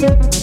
skip.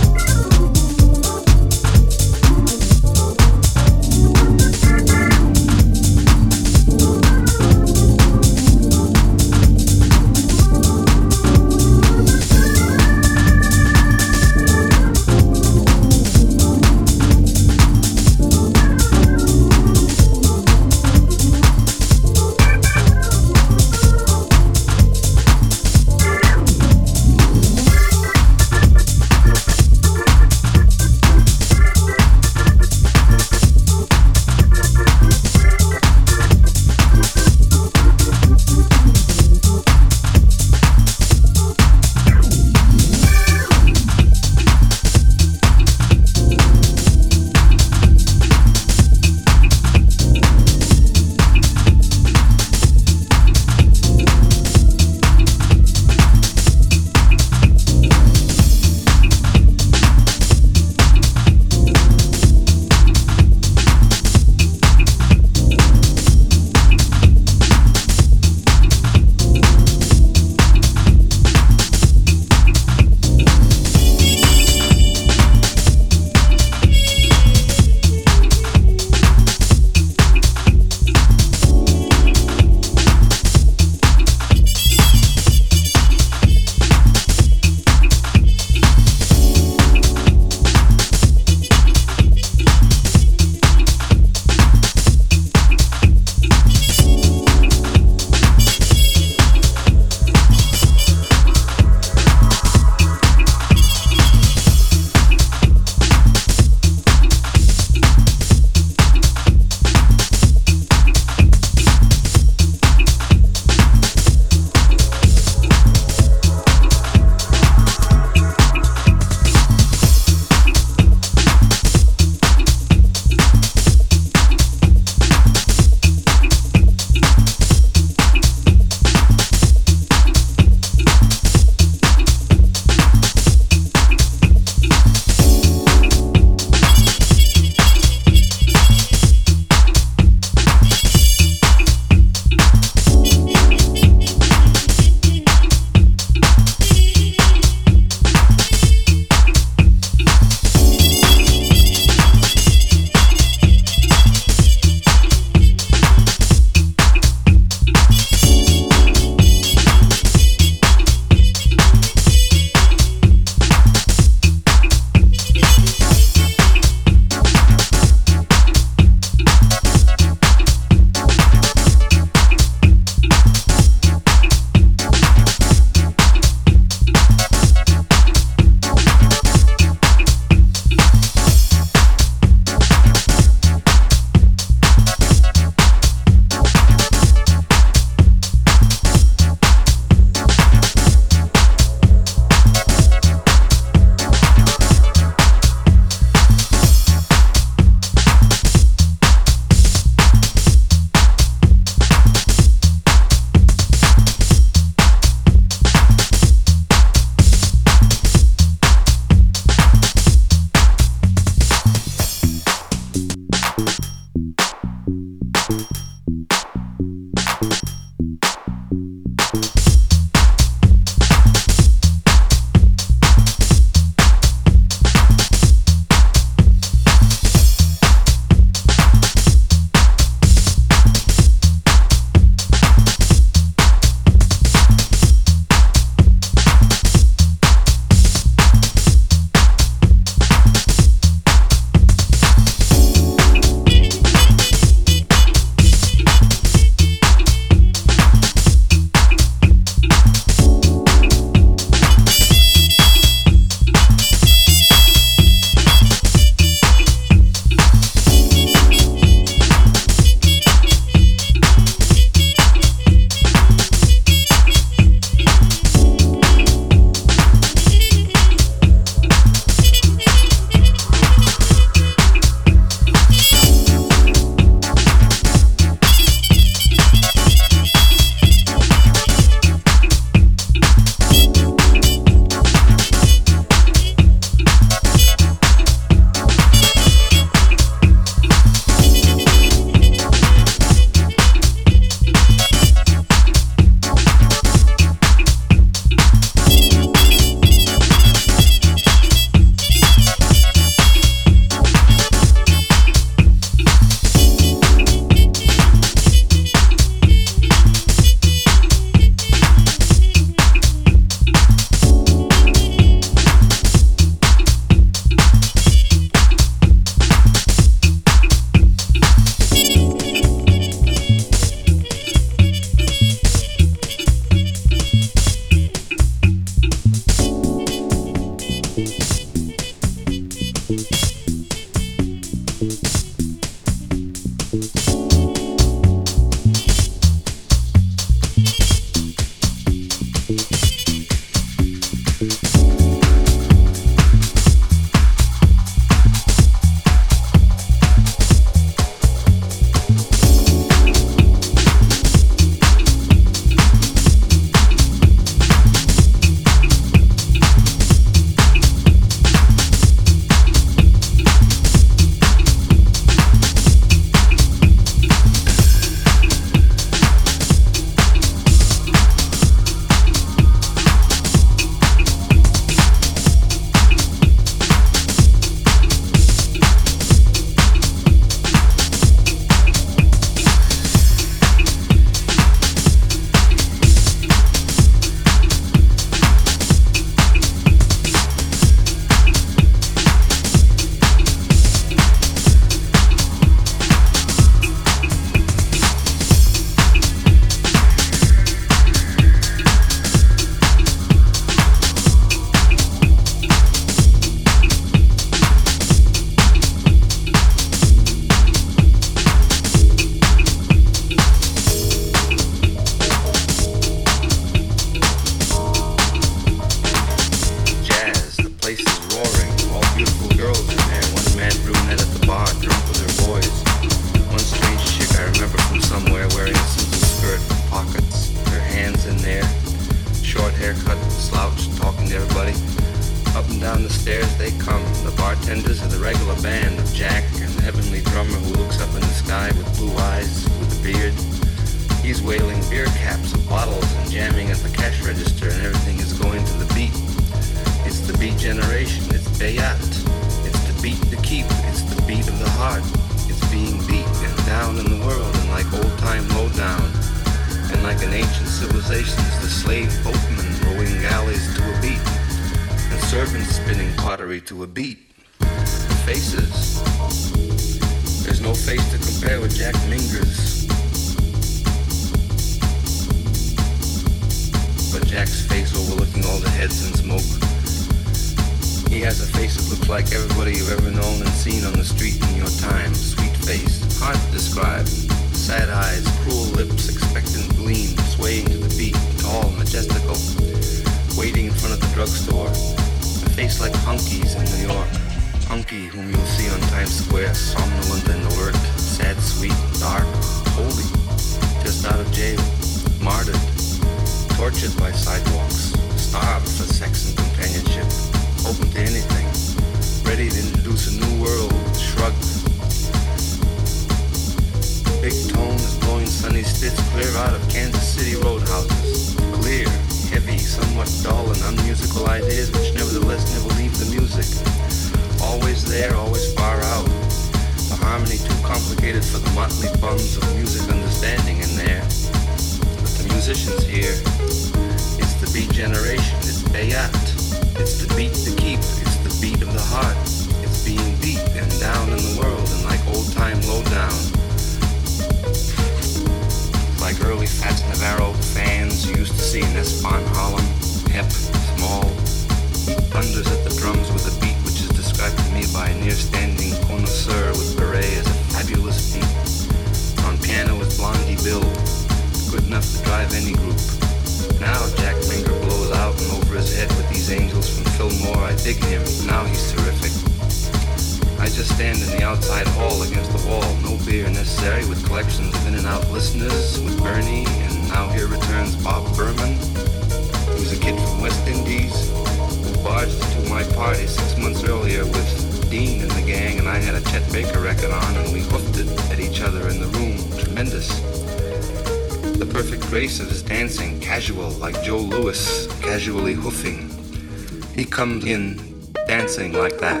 Comes in dancing like that.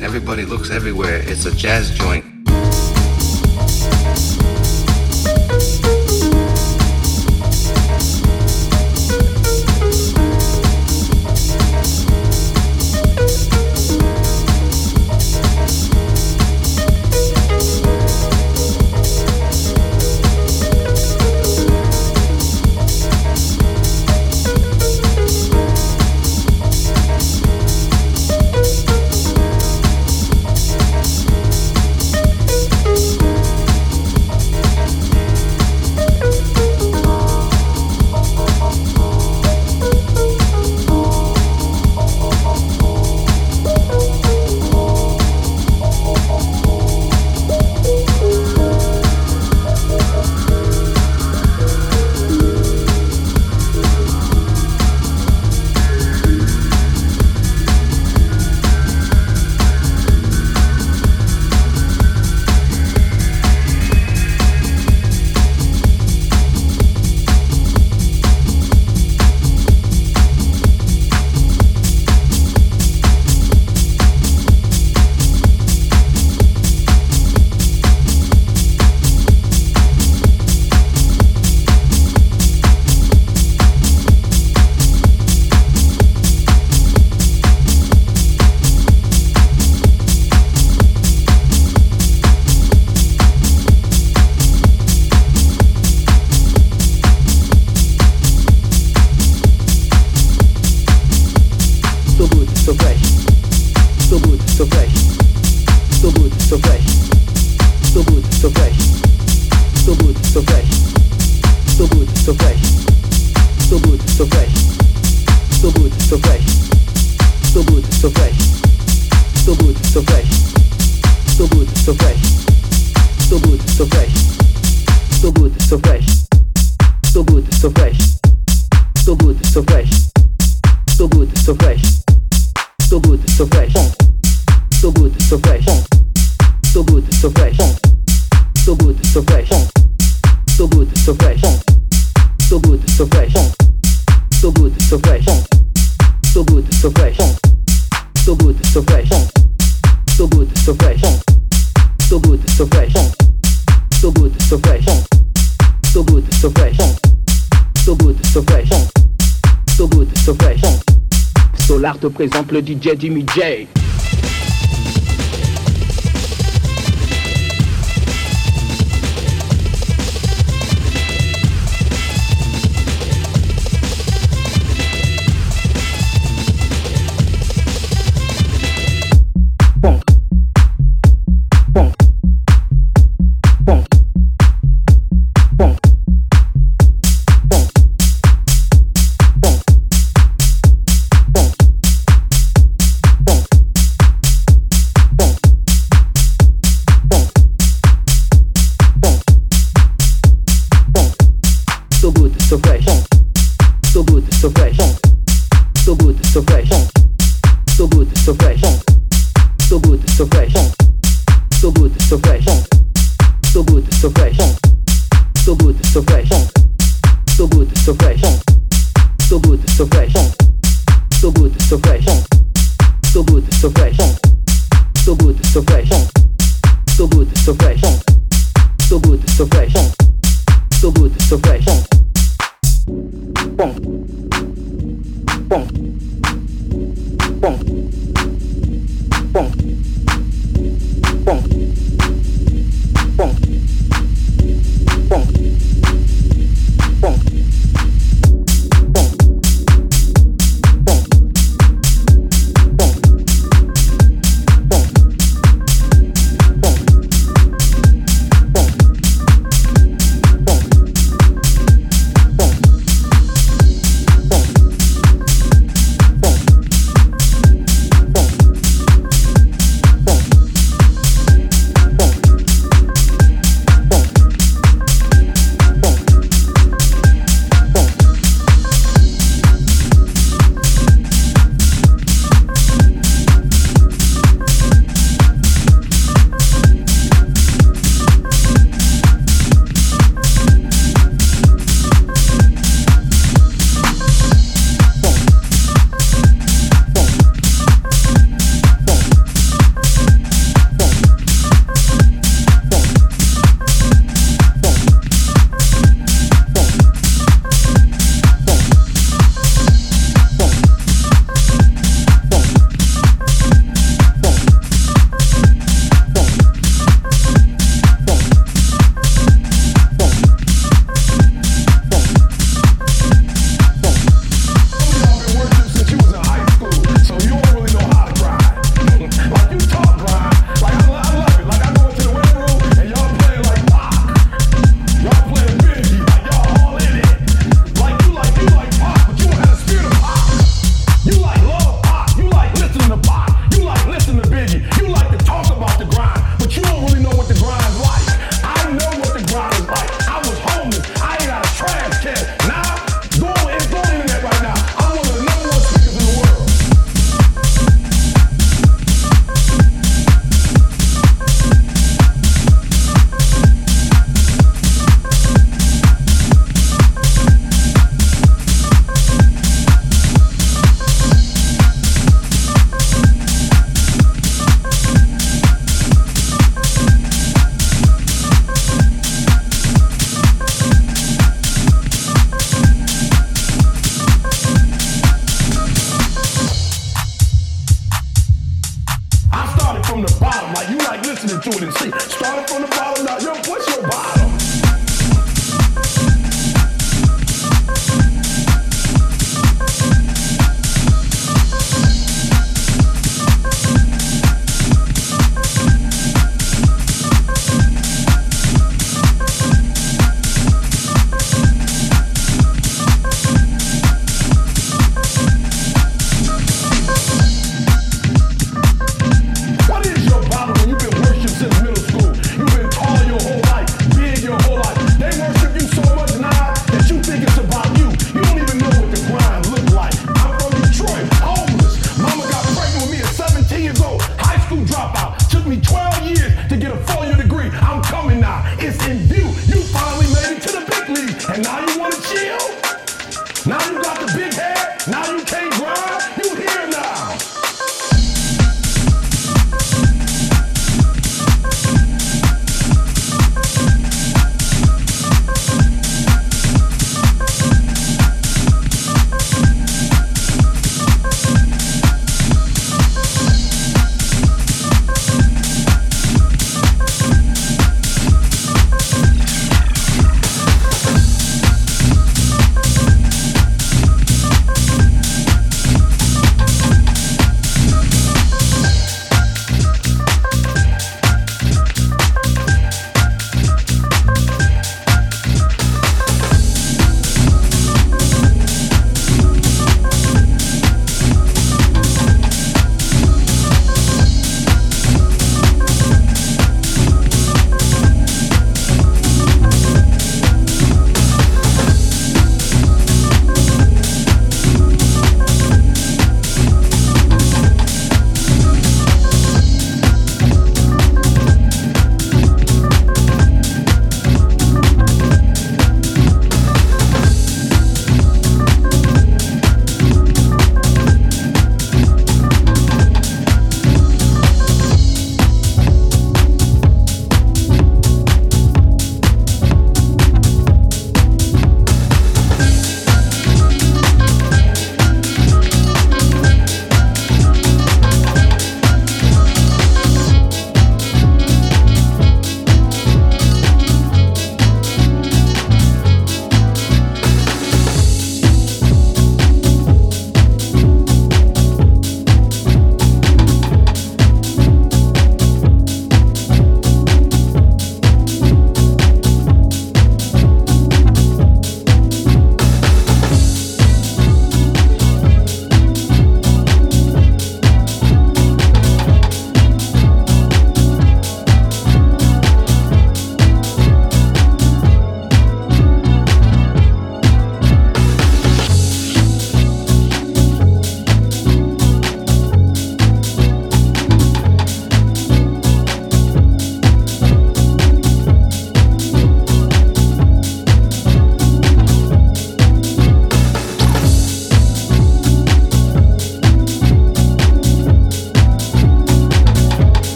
Everybody looks everywhere. It's a jazz joint. DJ Jimmy J.